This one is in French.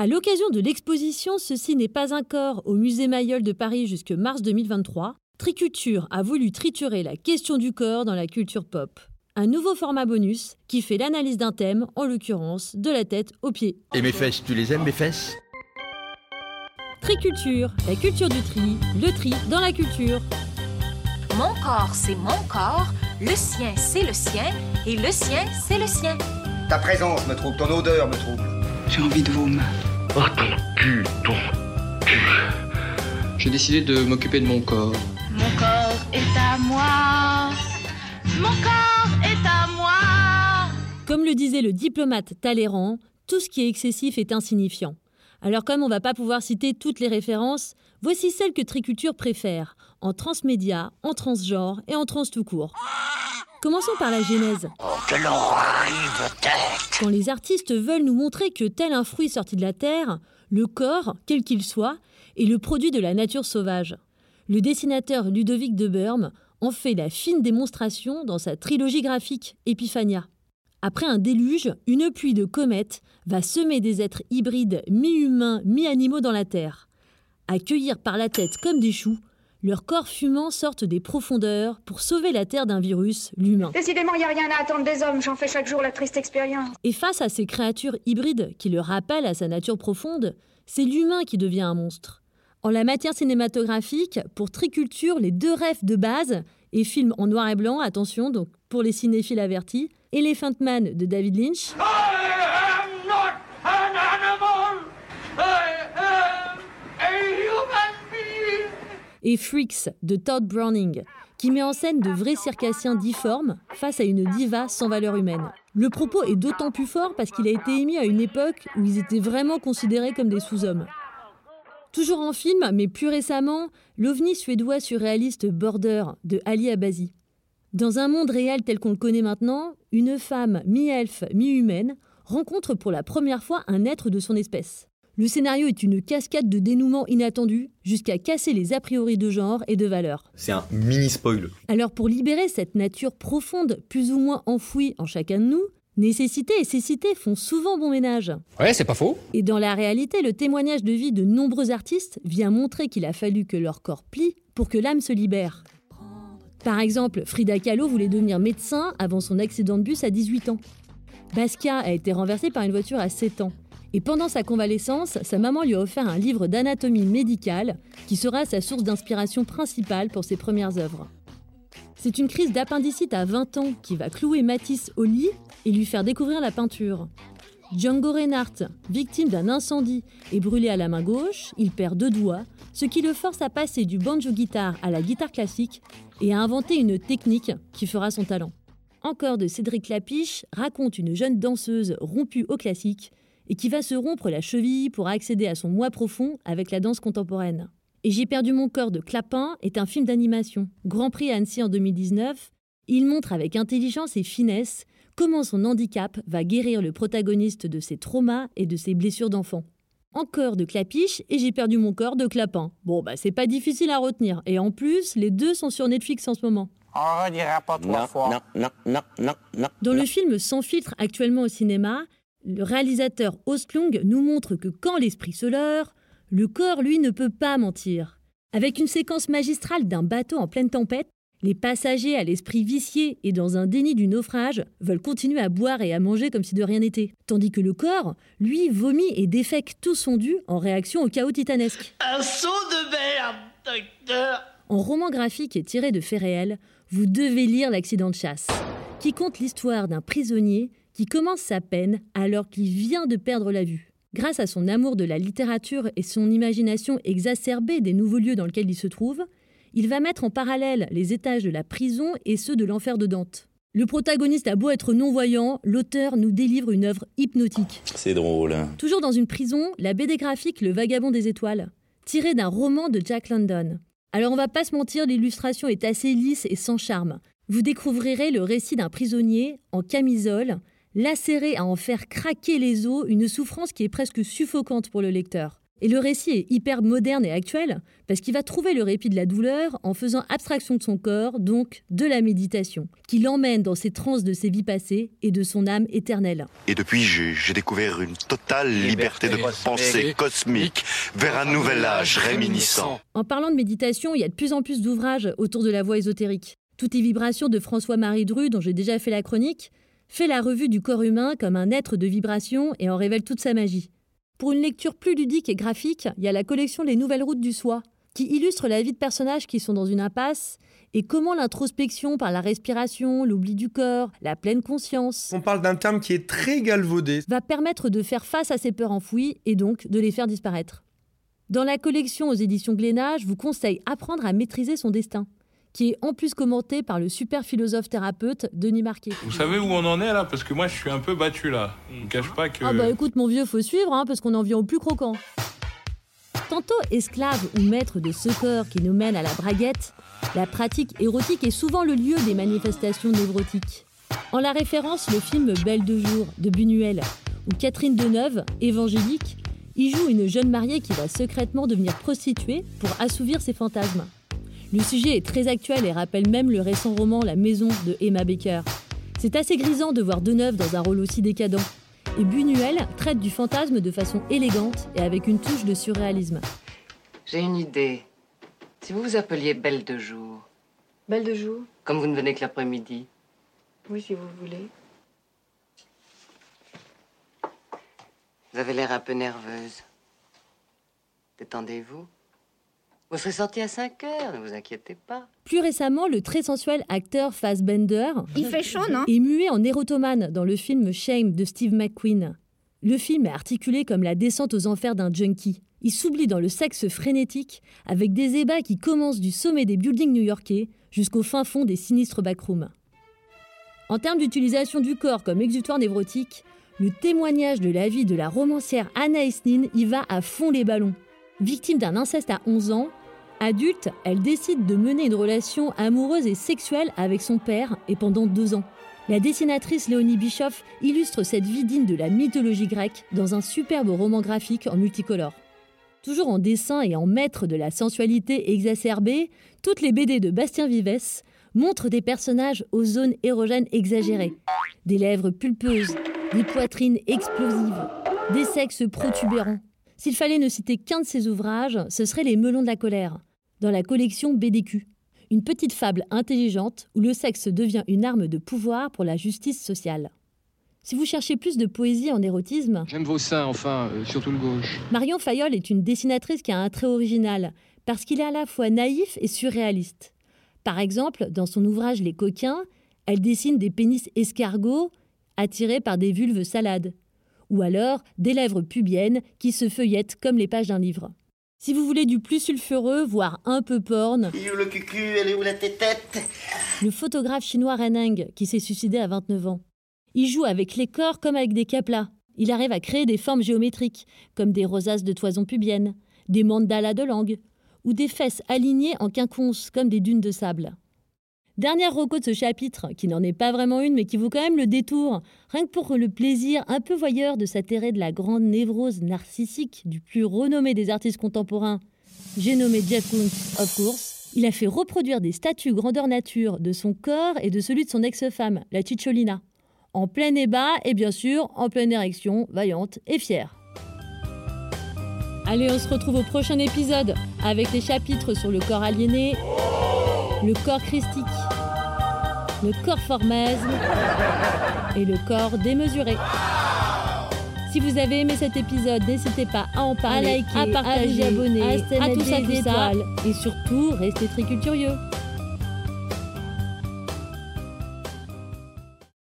À l'occasion de l'exposition Ceci n'est pas un corps au musée Mayol de Paris jusque mars 2023, Triculture a voulu triturer la question du corps dans la culture pop. Un nouveau format bonus qui fait l'analyse d'un thème, en l'occurrence de la tête aux pieds. Et mes fesses, tu les aimes mes fesses? Triculture, la culture du tri, le tri dans la culture. Mon corps, c'est mon corps, le sien, c'est le sien, et le sien, c'est le sien. Ta présence me trouble, ton odeur me trouble. J'ai envie de vos mains. Oh ton cul, ton cul. J'ai décidé de m'occuper de mon corps. Mon corps est à moi. Mon corps est à moi. Comme le disait le diplomate Talleyrand, tout ce qui est excessif est insignifiant. Alors comme on va pas pouvoir citer toutes les références, voici celles que Triculture préfère, en transmédia, en transgenre et en trans tout court. Commençons par la genèse. Oh, tête Quand les artistes veulent nous montrer que tel un fruit sorti de la terre, le corps, quel qu'il soit, est le produit de la nature sauvage. Le dessinateur Ludovic de Burme en fait la fine démonstration dans sa trilogie graphique Epiphania. Après un déluge, une pluie de comètes va semer des êtres hybrides mi-humains, mi-animaux dans la Terre. Accueillir par la tête comme des choux, leurs corps fumants sortent des profondeurs pour sauver la Terre d'un virus, l'humain. Décidément, il n'y a rien à attendre des hommes, j'en fais chaque jour la triste expérience. Et face à ces créatures hybrides qui le rappellent à sa nature profonde, c'est l'humain qui devient un monstre. En la matière cinématographique, pour Triculture, les deux rêves de base, et films en noir et blanc, attention, donc pour les cinéphiles avertis, Elephant Man de David Lynch. Et Freaks de Todd Browning, qui met en scène de vrais circassiens difformes face à une diva sans valeur humaine. Le propos est d'autant plus fort parce qu'il a été émis à une époque où ils étaient vraiment considérés comme des sous-hommes. Toujours en film, mais plus récemment, l'ovni suédois surréaliste Border de Ali Abazi. Dans un monde réel tel qu'on le connaît maintenant, une femme mi-elfe, mi-humaine rencontre pour la première fois un être de son espèce. Le scénario est une cascade de dénouements inattendus jusqu'à casser les a priori de genre et de valeur. C'est un mini spoil. Alors pour libérer cette nature profonde, plus ou moins enfouie en chacun de nous, nécessité et cécité font souvent bon ménage. Ouais, c'est pas faux. Et dans la réalité, le témoignage de vie de nombreux artistes vient montrer qu'il a fallu que leur corps plie pour que l'âme se libère. Par exemple, Frida Kahlo voulait devenir médecin avant son accident de bus à 18 ans. Basquiat a été renversé par une voiture à 7 ans. Et pendant sa convalescence, sa maman lui a offert un livre d'anatomie médicale qui sera sa source d'inspiration principale pour ses premières œuvres. C'est une crise d'appendicite à 20 ans qui va clouer Matisse au lit et lui faire découvrir la peinture. Django Reinhardt, victime d'un incendie et brûlé à la main gauche, il perd deux doigts, ce qui le force à passer du banjo-guitare à la guitare classique et à inventer une technique qui fera son talent. Encore de Cédric Lapiche raconte une jeune danseuse rompue au classique et qui va se rompre la cheville pour accéder à son moi profond avec la danse contemporaine. Et J'ai perdu mon corps de Clapin est un film d'animation. Grand prix à Annecy en 2019, il montre avec intelligence et finesse comment son handicap va guérir le protagoniste de ses traumas et de ses blessures d'enfant. Encore de Clapiche et J'ai perdu mon corps de Clapin. Bon, bah c'est pas difficile à retenir. Et en plus, les deux sont sur Netflix en ce moment. On redira pas trois fois. Non, non, non, non, non. Dans le film Sans filtre actuellement au cinéma, le réalisateur Ostlung nous montre que quand l'esprit se leurre, le corps, lui, ne peut pas mentir. Avec une séquence magistrale d'un bateau en pleine tempête, les passagers à l'esprit vicié et dans un déni du naufrage veulent continuer à boire et à manger comme si de rien n'était. Tandis que le corps, lui, vomit et défèque tout son dû en réaction au chaos titanesque. Un saut de merde, docteur En roman graphique et tiré de faits réels, vous devez lire L'accident de chasse, qui conte l'histoire d'un prisonnier qui commence sa peine alors qu'il vient de perdre la vue. Grâce à son amour de la littérature et son imagination exacerbée des nouveaux lieux dans lesquels il se trouve, il va mettre en parallèle les étages de la prison et ceux de l'enfer de Dante. Le protagoniste a beau être non-voyant, l'auteur nous délivre une œuvre hypnotique. C'est drôle. Toujours dans une prison, la BD graphique Le Vagabond des Étoiles, tirée d'un roman de Jack London. Alors on va pas se mentir, l'illustration est assez lisse et sans charme. Vous découvrirez le récit d'un prisonnier en camisole lacéré à en faire craquer les os, une souffrance qui est presque suffocante pour le lecteur. Et le récit est hyper moderne et actuel, parce qu'il va trouver le répit de la douleur en faisant abstraction de son corps, donc de la méditation, qui l'emmène dans ses transes de ses vies passées et de son âme éternelle. Et depuis, j'ai découvert une totale liberté, de pensée cosmique vers un nouvel âge réminiscent. En parlant de méditation, il y a de plus en plus d'ouvrages autour de la voie ésotérique. Toutes les vibrations de François-Marie Dru, dont j'ai déjà fait la chronique, fait la revue du corps humain comme un être de vibration et en révèle toute sa magie. Pour une lecture plus ludique et graphique, il y a la collection Les Nouvelles Routes du Soi, qui illustre la vie de personnages qui sont dans une impasse et comment l'introspection par la respiration, l'oubli du corps, la pleine conscience. On parle d'un terme qui est très galvaudé. Va permettre de faire face à ces peurs enfouies et donc de les faire disparaître. Dans la collection aux éditions Glénat, je vous conseille Apprendre à maîtriser son destin qui est en plus commenté par le super philosophe thérapeute Denis Marquet. Vous savez où on en est là? Parce que moi je suis un peu battu là. Je ne cache pas que. Ah bah écoute mon vieux, faut suivre hein, parce qu'on en vient au plus croquant. Tantôt esclave ou maître de ce corps qui nous mène à la braguette, la pratique érotique est souvent le lieu des manifestations névrotiques. En la référence, le film Belle de jour de Buñuel, où Catherine Deneuve, évangélique, y joue une jeune mariée qui va secrètement devenir prostituée pour assouvir ses fantasmes. Le sujet est très actuel et rappelle même le récent roman La Maison de Emma Baker. C'est assez grisant de voir Deneuve dans un rôle aussi décadent. Et Buñuel traite du fantasme de façon élégante et avec une touche de surréalisme. J'ai une idée. Si vous vous appeliez Belle de jour. Belle de jour Comme vous ne venez que l'après-midi. Oui, si vous voulez. Vous avez l'air un peu nerveuse. Détendez-vous. Vous serez sorti à 5 heures, ne vous inquiétez pas. Plus récemment, le très sensuel acteur Fassbender Il fait chaud, non? est muet en érotomane dans le film Shame de Steve McQueen. Le film est articulé comme la descente aux enfers d'un junkie. Il s'oublie dans le sexe frénétique avec des ébats qui commencent du sommet des buildings new-yorkais jusqu'au fin fond des sinistres backrooms. En termes d'utilisation du corps comme exutoire névrotique, le témoignage de la vie de la romancière Anna Esnin y va à fond les ballons. Victime d'un inceste à 11 ans, Adulte, elle décide de mener une relation amoureuse et sexuelle avec son père et pendant deux ans. La dessinatrice Léonie Bischoff illustre cette vie digne de la mythologie grecque dans un superbe roman graphique en multicolore. Toujours en dessin et en maître de la sensualité exacerbée, toutes les BD de Bastien Vivès montrent des personnages aux zones érogènes exagérées. Des lèvres pulpeuses, des poitrines explosives, des sexes protubérants. S'il fallait ne citer qu'un de ses ouvrages, ce serait Les Melons de la colère, dans la collection BDQ. Une petite fable intelligente où le sexe devient une arme de pouvoir pour la justice sociale. Si vous cherchez plus de poésie en érotisme. J'aime vos seins, enfin, euh, surtout le gauche. Marion Fayolle est une dessinatrice qui a un trait original, parce qu'il est à la fois naïf et surréaliste. Par exemple, dans son ouvrage Les coquins, elle dessine des pénis escargots attirés par des vulves salades, ou alors des lèvres pubiennes qui se feuillettent comme les pages d'un livre. Si vous voulez du plus sulfureux, voire un peu porn, Il est où le cucu Elle est où la tétette le photographe chinois Reneng, qui s'est suicidé à 29 ans. Il joue avec les corps comme avec des caplas. Il arrive à créer des formes géométriques, comme des rosaces de toison pubienne, des mandalas de langue, ou des fesses alignées en quinconce, comme des dunes de sable. Dernière reco de ce chapitre, qui n'en est pas vraiment une, mais qui vaut quand même le détour, rien que pour le plaisir un peu voyeur de s'atterrer de la grande névrose narcissique du plus renommé des artistes contemporains, j'ai nommé Jeff Koons, of course. Il a fait reproduire des statues grandeur nature de son corps et de celui de son ex-femme, la Cicciolina, en plein ébat et bien sûr en pleine érection, vaillante et fière. Allez, on se retrouve au prochain épisode avec les chapitres sur le corps aliéné, le corps christique, le corps formesme et le corps démesuré. Si vous avez aimé cet épisode, n'hésitez pas à en parler, à liker, à partager, à, abonner, à, tout ça, tout ça. Et surtout, restez très culturieux.